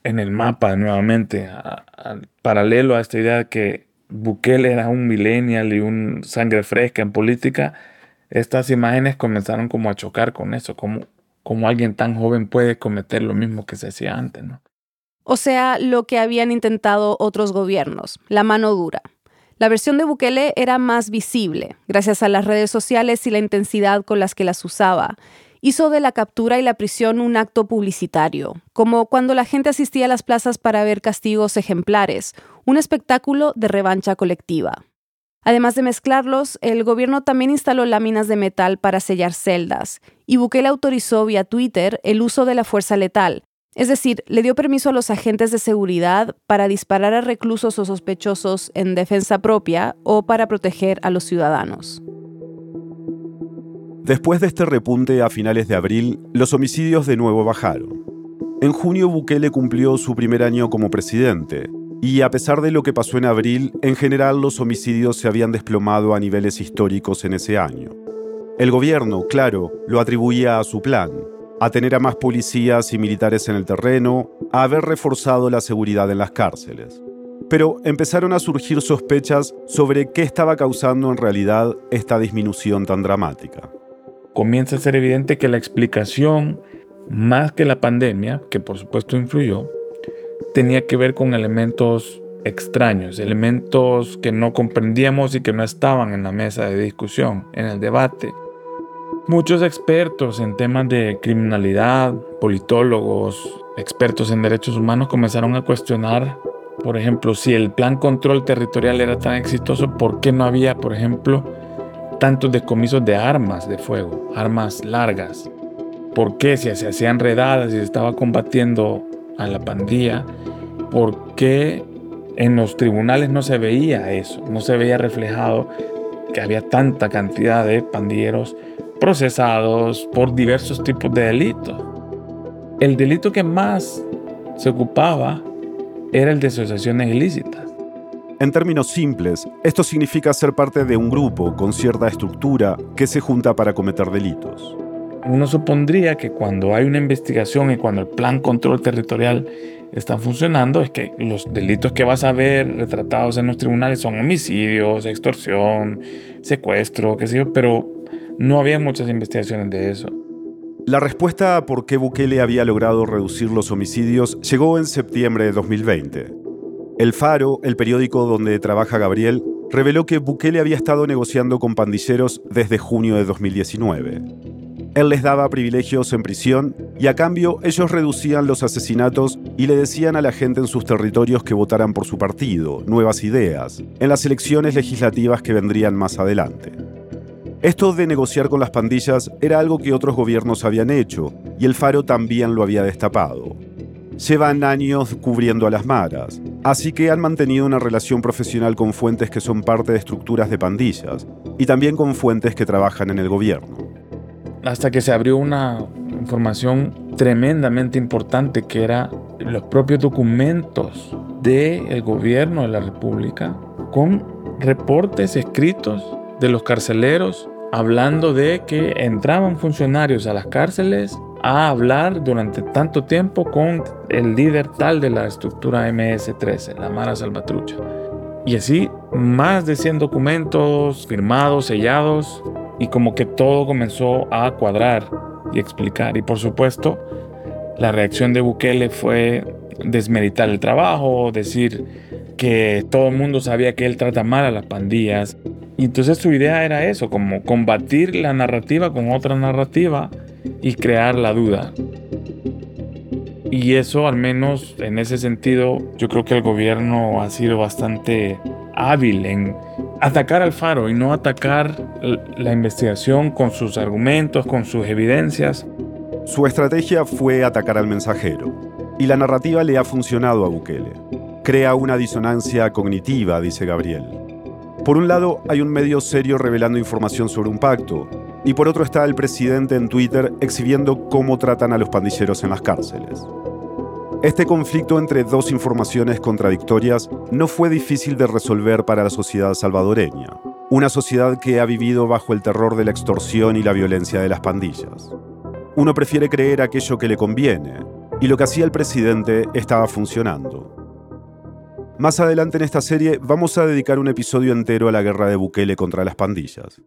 en el mapa nuevamente, paralelo a esta idea de que Bukele era un millennial y un sangre fresca en política, estas imágenes comenzaron como a chocar con eso, como, como alguien tan joven puede cometer lo mismo que se hacía antes, ¿no? O sea, lo que habían intentado otros gobiernos, la mano dura. La versión de Bukele era más visible, gracias a las redes sociales y la intensidad con las que las usaba. Hizo de la captura y la prisión un acto publicitario, como cuando la gente asistía a las plazas para ver castigos ejemplares, un espectáculo de revancha colectiva. Además de mezclarlos, el gobierno también instaló láminas de metal para sellar celdas, y Bukele autorizó vía Twitter el uso de la fuerza letal, es decir, le dio permiso a los agentes de seguridad para disparar a reclusos o sospechosos en defensa propia o para proteger a los ciudadanos. Después de este repunte a finales de abril, los homicidios de nuevo bajaron. En junio Bukele cumplió su primer año como presidente, y a pesar de lo que pasó en abril, en general los homicidios se habían desplomado a niveles históricos en ese año. El gobierno, claro, lo atribuía a su plan, a tener a más policías y militares en el terreno, a haber reforzado la seguridad en las cárceles. Pero empezaron a surgir sospechas sobre qué estaba causando en realidad esta disminución tan dramática. Comienza a ser evidente que la explicación, más que la pandemia, que por supuesto influyó, tenía que ver con elementos extraños, elementos que no comprendíamos y que no estaban en la mesa de discusión, en el debate. Muchos expertos en temas de criminalidad, politólogos, expertos en derechos humanos comenzaron a cuestionar, por ejemplo, si el plan control territorial era tan exitoso, ¿por qué no había, por ejemplo, tantos decomisos de armas de fuego, armas largas? ¿Por qué si se hacían redadas y se estaba combatiendo a la pandilla, ¿por qué en los tribunales no se veía eso? No se veía reflejado que había tanta cantidad de pandilleros procesados por diversos tipos de delitos. El delito que más se ocupaba era el de asociaciones ilícitas. En términos simples, esto significa ser parte de un grupo con cierta estructura que se junta para cometer delitos uno supondría que cuando hay una investigación y cuando el plan control territorial está funcionando, es que los delitos que vas a ver retratados en los tribunales son homicidios, extorsión, secuestro, qué sé yo, pero no había muchas investigaciones de eso. La respuesta a por qué Bukele había logrado reducir los homicidios llegó en septiembre de 2020. El Faro, el periódico donde trabaja Gabriel, reveló que Bukele había estado negociando con pandilleros desde junio de 2019. Él les daba privilegios en prisión y a cambio ellos reducían los asesinatos y le decían a la gente en sus territorios que votaran por su partido, nuevas ideas, en las elecciones legislativas que vendrían más adelante. Esto de negociar con las pandillas era algo que otros gobiernos habían hecho y el Faro también lo había destapado. Llevan años cubriendo a las maras, así que han mantenido una relación profesional con fuentes que son parte de estructuras de pandillas y también con fuentes que trabajan en el gobierno hasta que se abrió una información tremendamente importante que era los propios documentos del gobierno de la República con reportes escritos de los carceleros hablando de que entraban funcionarios a las cárceles a hablar durante tanto tiempo con el líder tal de la estructura MS-13, la Mara Salvatrucha. Y así más de 100 documentos firmados, sellados, y como que todo comenzó a cuadrar y explicar. Y por supuesto, la reacción de Bukele fue desmeritar el trabajo, decir que todo el mundo sabía que él trata mal a las pandillas. Y entonces su idea era eso, como combatir la narrativa con otra narrativa y crear la duda. Y eso, al menos en ese sentido, yo creo que el gobierno ha sido bastante hábil en atacar al faro y no atacar la investigación con sus argumentos, con sus evidencias. Su estrategia fue atacar al mensajero. Y la narrativa le ha funcionado a Bukele. Crea una disonancia cognitiva, dice Gabriel. Por un lado, hay un medio serio revelando información sobre un pacto, y por otro está el presidente en Twitter exhibiendo cómo tratan a los pandilleros en las cárceles. Este conflicto entre dos informaciones contradictorias no fue difícil de resolver para la sociedad salvadoreña, una sociedad que ha vivido bajo el terror de la extorsión y la violencia de las pandillas. Uno prefiere creer aquello que le conviene, y lo que hacía el presidente estaba funcionando. Más adelante en esta serie vamos a dedicar un episodio entero a la guerra de Bukele contra las pandillas.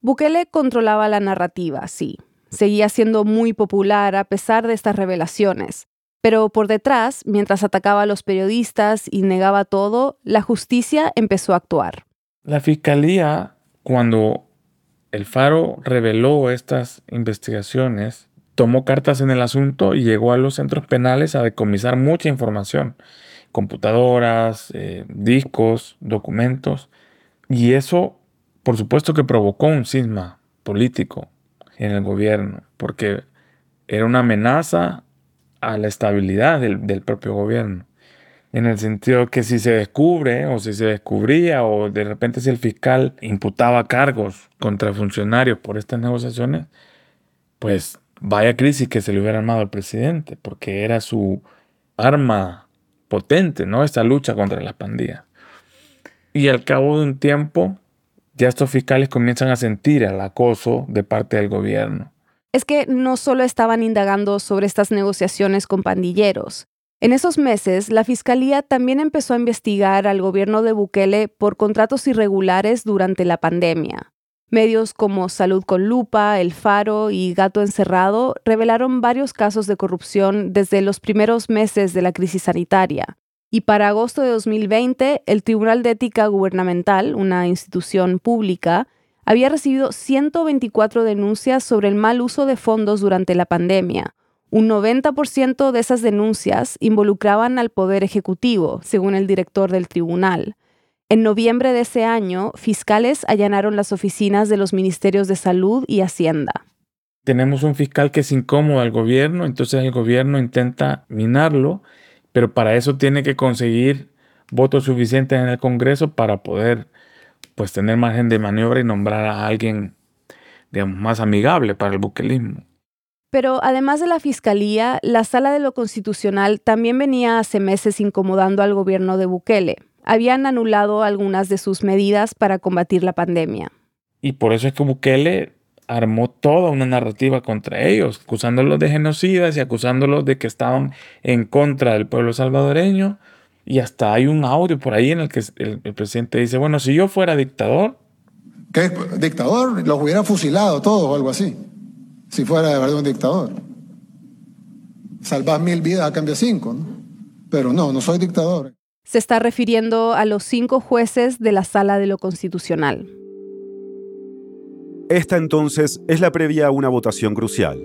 Bukele controlaba la narrativa, sí. Seguía siendo muy popular a pesar de estas revelaciones. Pero por detrás, mientras atacaba a los periodistas y negaba todo, la justicia empezó a actuar. La fiscalía, cuando el Faro reveló estas investigaciones, tomó cartas en el asunto y llegó a los centros penales a decomisar mucha información, computadoras, eh, discos, documentos, y eso por supuesto que provocó un cisma político en el gobierno, porque era una amenaza a la estabilidad del, propio gobierno. En el sentido que si se descubre o si se descubría o de repente si el fiscal imputaba cargos contra funcionarios por estas negociaciones, pues vaya crisis que se le hubiera armado al presidente, porque era su arma potente, ¿no? Esta lucha contra las pandillas. Y al cabo de un tiempo, ya estos fiscales comienzan a sentir el acoso de parte del gobierno. Es que no solo estaban indagando sobre estas negociaciones con pandilleros. En esos meses, la Fiscalía también empezó a investigar al gobierno de Bukele por contratos irregulares durante la pandemia. Medios como Salud con Lupa, El Faro y Gato Encerrado revelaron varios casos de corrupción desde los primeros meses de la crisis sanitaria y para agosto de 2020 el Tribunal de Ética Gubernamental, una institución pública, había recibido 124 denuncias sobre el mal uso de fondos durante la pandemia. Un 90% de esas denuncias involucraban al Poder Ejecutivo, según el director del tribunal. En noviembre de ese año, fiscales allanaron las oficinas de los ministerios de Salud y Hacienda. Tenemos un fiscal que es incómodo al gobierno, entonces el gobierno intenta minarlo pero para eso tiene que conseguir votos suficientes en el Congreso para poder pues tener margen de maniobra y nombrar a alguien digamos más amigable para el buquelismo. Pero además de la Fiscalía, la Sala de lo Constitucional también venía hace meses incomodando al gobierno de Bukele. Habían anulado algunas de sus medidas para combatir la pandemia. Y por eso es que Bukele armó toda una narrativa contra ellos, acusándolos de genocidas y acusándolos de que estaban en contra del pueblo salvadoreño. Y hasta hay un audio por ahí en el que el, presidente dice, bueno, si yo fuera dictador... ¿Qué dictador? Los hubiera fusilado todos o algo así, si fuera de verdad un dictador. Salvas mil vidas a cambio de cinco, ¿no? Pero no, no soy dictador. Se está refiriendo a los cinco jueces de la Sala de lo Constitucional. Esta entonces es la previa a una votación crucial,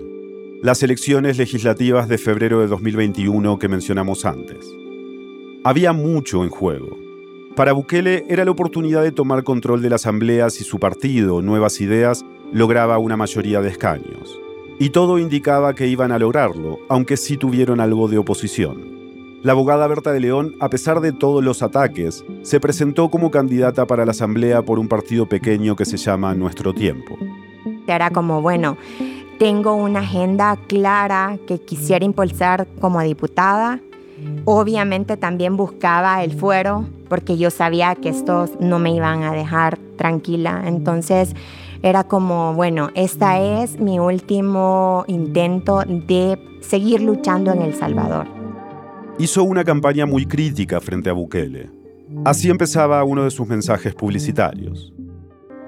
las elecciones legislativas de febrero de 2021 que mencionamos antes. Había mucho en juego. Para Bukele era la oportunidad de tomar control de la Asamblea si su partido, Nuevas Ideas, lograba una mayoría de escaños. Y todo indicaba que iban a lograrlo, aunque sí tuvieron algo de oposición. La abogada Berta de León, a pesar de todos los ataques, se presentó como candidata para la Asamblea por un partido pequeño que se llama Nuestro Tiempo. Era como, bueno, tengo una agenda clara que quisiera impulsar como diputada, Obviamente también buscaba el fuero porque yo sabía que estos no me iban a dejar tranquila. Entonces era como, bueno, esta es mi último intento de seguir luchando en El Salvador. Hizo una campaña muy crítica frente a Bukele. Así empezaba uno de sus mensajes publicitarios.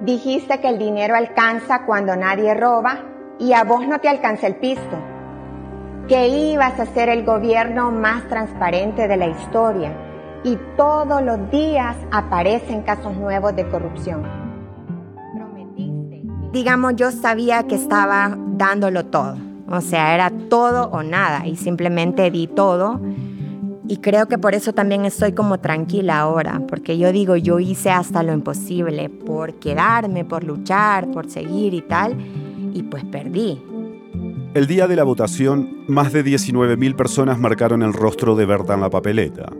Dijiste que el dinero alcanza cuando nadie roba y a vos no te alcanza el pisto. Que ibas a ser el gobierno más transparente de la historia y todos los días aparecen casos nuevos de corrupción. Digamos, yo sabía que estaba dándolo todo. O sea, era todo o nada y simplemente di todo y creo que por eso también estoy como tranquila ahora, porque yo digo, yo hice hasta lo imposible por quedarme, por luchar, por seguir y tal, y pues perdí. El día de la votación, más de 19.000 personas marcaron el rostro de Berta en la papeleta,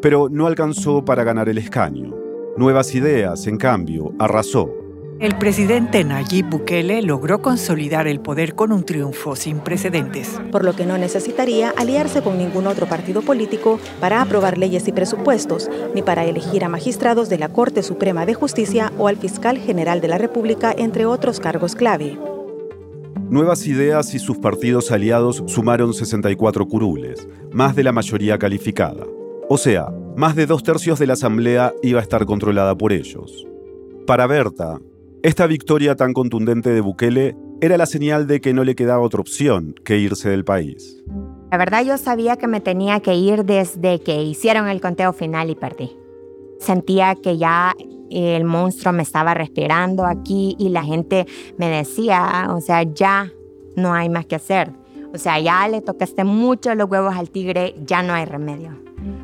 pero no alcanzó para ganar el escaño. Nuevas Ideas, en cambio, arrasó. El presidente Nayib Bukele logró consolidar el poder con un triunfo sin precedentes. Por lo que no necesitaría aliarse con ningún otro partido político para aprobar leyes y presupuestos, ni para elegir a magistrados de la Corte Suprema de Justicia o al fiscal general de la República, entre otros cargos clave. Nuevas Ideas y sus partidos aliados sumaron 64 curules, más de la mayoría calificada. O sea, más de dos tercios de la Asamblea iba a estar controlada por ellos. Para Berta, esta victoria tan contundente de Bukele era la señal de que no le quedaba otra opción que irse del país. La verdad yo sabía que me tenía que ir desde que hicieron el conteo final y perdí. Sentía que ya el monstruo me estaba respirando aquí y la gente me decía, o sea, ya no hay más que hacer. O sea, ya le tocaste mucho los huevos al tigre, ya no hay remedio.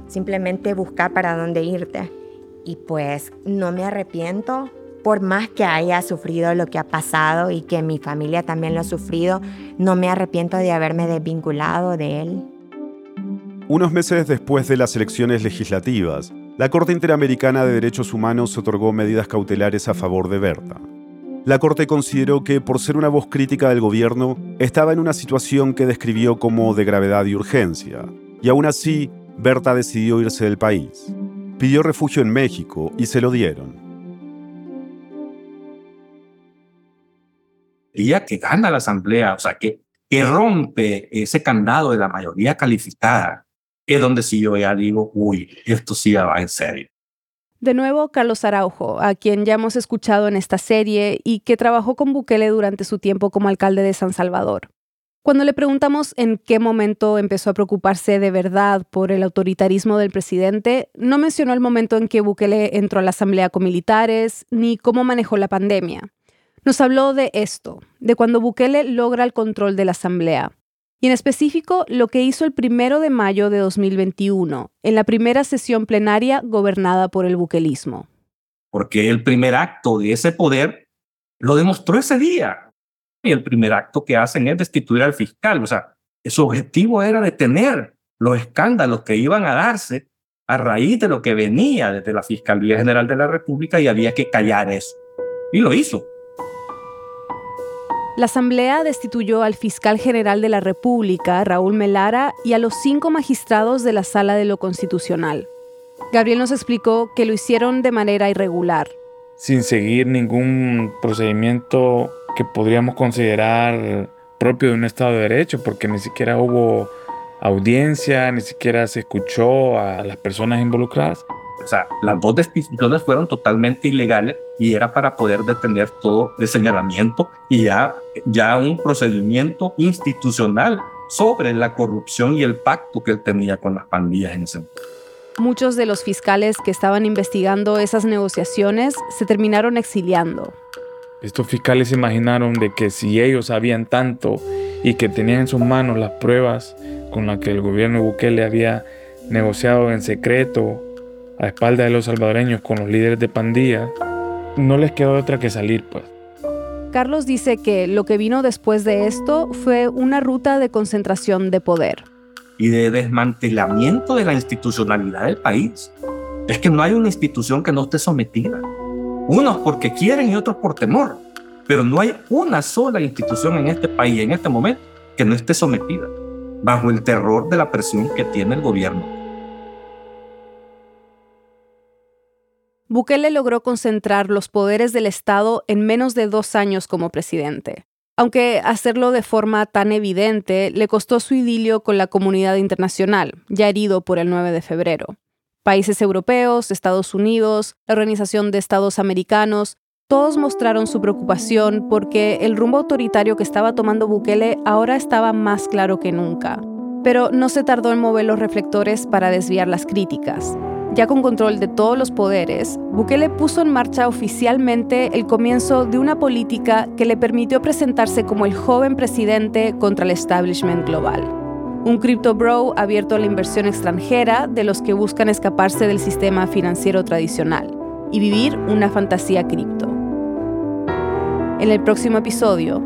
Simplemente buscar para dónde irte. Y pues no me arrepiento por más que haya sufrido lo que ha pasado y que mi familia también lo ha sufrido, no me arrepiento de haberme desvinculado de él. Unos meses después de las elecciones legislativas, la Corte Interamericana de Derechos Humanos otorgó medidas cautelares a favor de Berta. La Corte consideró que, por ser una voz crítica del gobierno, estaba en una situación que describió como de gravedad y urgencia. Y aún así, Berta decidió irse del país. Pidió refugio en México y se lo dieron. Que gana la asamblea, o sea, que, que rompe ese candado de la mayoría calificada, es donde sí yo ya digo, uy, esto sí va en serio. De nuevo, Carlos Araujo, a quien ya hemos escuchado en esta serie y que trabajó con Bukele durante su tiempo como alcalde de San Salvador. Cuando le preguntamos en qué momento empezó a preocuparse de verdad por el autoritarismo del presidente, no mencionó el momento en que Bukele entró a la asamblea con militares, ni cómo manejó la pandemia. Nos habló de esto, de cuando Bukele logra el control de la Asamblea, y en específico lo que hizo el primero de mayo de 2021, en la primera sesión plenaria gobernada por el buquelismo. Porque el primer acto de ese poder lo demostró ese día. Y el primer acto que hacen es destituir al fiscal. O sea, su objetivo era detener los escándalos que iban a darse a raíz de lo que venía desde la Fiscalía General de la República y había que callar eso. Y lo hizo. La Asamblea destituyó al fiscal general de la República, Raúl Melara, y a los cinco magistrados de la Sala de lo Constitucional. Gabriel nos explicó que lo hicieron de manera irregular. Sin seguir ningún procedimiento que podríamos considerar propio de un Estado de Derecho, porque ni siquiera hubo audiencia, ni siquiera se escuchó a las personas involucradas. O sea, las dos destituciones fueron totalmente ilegales y era para poder detener todo el señalamiento y ya, ya un procedimiento institucional sobre la corrupción y el pacto que él tenía con las pandillas en ese momento. Muchos de los fiscales que estaban investigando esas negociaciones se terminaron exiliando. Estos fiscales se imaginaron de que si ellos sabían tanto y que tenían en sus manos las pruebas con las que el gobierno de Bukele había negociado en secreto a espalda de los salvadoreños con los líderes de pandilla, no les quedó otra que salir, pues. Carlos dice que lo que vino después de esto fue una ruta de concentración de poder. Y de desmantelamiento de la institucionalidad del país. Es que no hay una institución que no esté sometida. Unos porque quieren y otros por temor. Pero no hay una sola institución en este país, en este momento, que no esté sometida. bajo el terror de la presión que tiene el gobierno. Bukele logró concentrar los poderes del Estado en menos de dos años como presidente, aunque hacerlo de forma tan evidente le costó su idilio con la comunidad internacional, ya herido por el 9 de febrero. Países europeos, Estados Unidos, la Organización de Estados Americanos, todos mostraron su preocupación porque el rumbo autoritario que estaba tomando Bukele ahora estaba más claro que nunca. Pero no se tardó en mover los reflectores para desviar las críticas. Ya con control de todos los poderes, Bukele puso en marcha oficialmente el comienzo de una política que le permitió presentarse como el joven presidente contra el establishment global. Un crypto bro abierto a la inversión extranjera de los que buscan escaparse del sistema financiero tradicional y vivir una fantasía cripto. En el próximo episodio,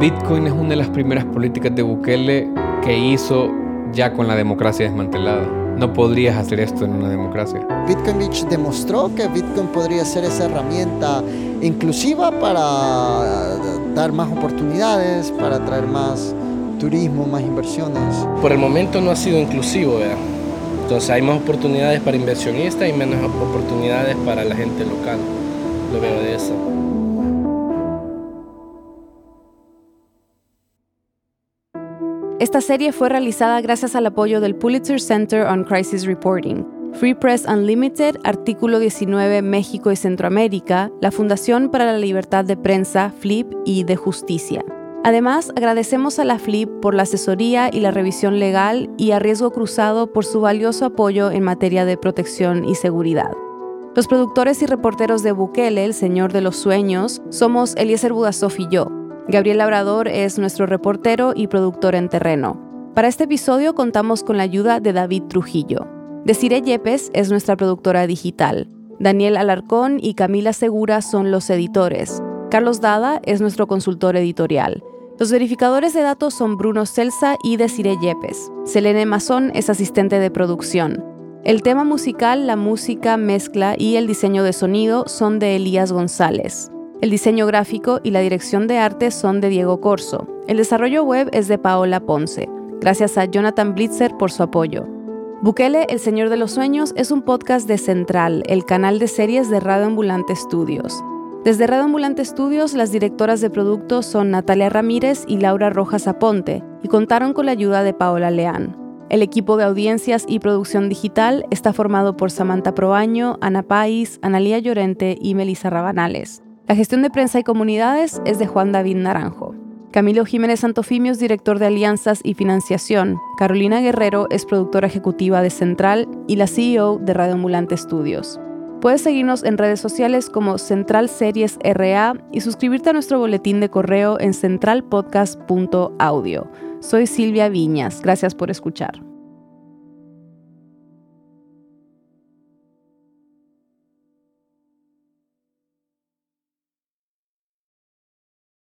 Bitcoin es una de las primeras políticas de Bukele que hizo ya con la democracia desmantelada. No podrías hacer esto en una democracia. Bitcoin Beach demostró que Bitcoin podría ser esa herramienta inclusiva para dar más oportunidades, para atraer más turismo, más inversiones. Por el momento no ha sido inclusivo, ¿verdad? Entonces hay más oportunidades para inversionistas y menos oportunidades para la gente local. Lo veo de eso. Esta serie fue realizada gracias al apoyo del Pulitzer Center on Crisis Reporting, Free Press Unlimited, Artículo 19 México y Centroamérica, la Fundación para la Libertad de Prensa, FLIP y de Justicia. Además, agradecemos a la FLIP por la asesoría y la revisión legal y a Riesgo Cruzado por su valioso apoyo en materia de protección y seguridad. Los productores y reporteros de Bukele, El Señor de los Sueños, somos Eliezer Budasov y yo. Gabriel Labrador es nuestro reportero y productor en terreno. Para este episodio contamos con la ayuda de David Trujillo. Desiree Yepes es nuestra productora digital. Daniel Alarcón y Camila Segura son los editores. Carlos Dada es nuestro consultor editorial. Los verificadores de datos son Bruno Celsa y Desiree Yepes. Selene Mazón es asistente de producción. El tema musical, la música, mezcla y el diseño de sonido son de Elías González. El diseño gráfico y la dirección de arte son de Diego Corso. El desarrollo web es de Paola Ponce. Gracias a Jonathan Blitzer por su apoyo. Bukele, El Señor de los Sueños, es un podcast de Central, el canal de series de Radio Ambulante Studios. Desde Radio Ambulante Studios, las directoras de productos son Natalia Ramírez y Laura Rojas Aponte, y contaron con la ayuda de Paola Leán. El equipo de audiencias y producción digital está formado por Samantha Proaño, Ana País, Analía Llorente y Melissa Rabanales. La gestión de prensa y comunidades es de Juan David Naranjo. Camilo Jiménez Santofimios, director de alianzas y financiación. Carolina Guerrero es productora ejecutiva de Central y la CEO de Radio Ambulante Studios. Puedes seguirnos en redes sociales como Central Series RA y suscribirte a nuestro boletín de correo en centralpodcast.audio. Soy Silvia Viñas. Gracias por escuchar.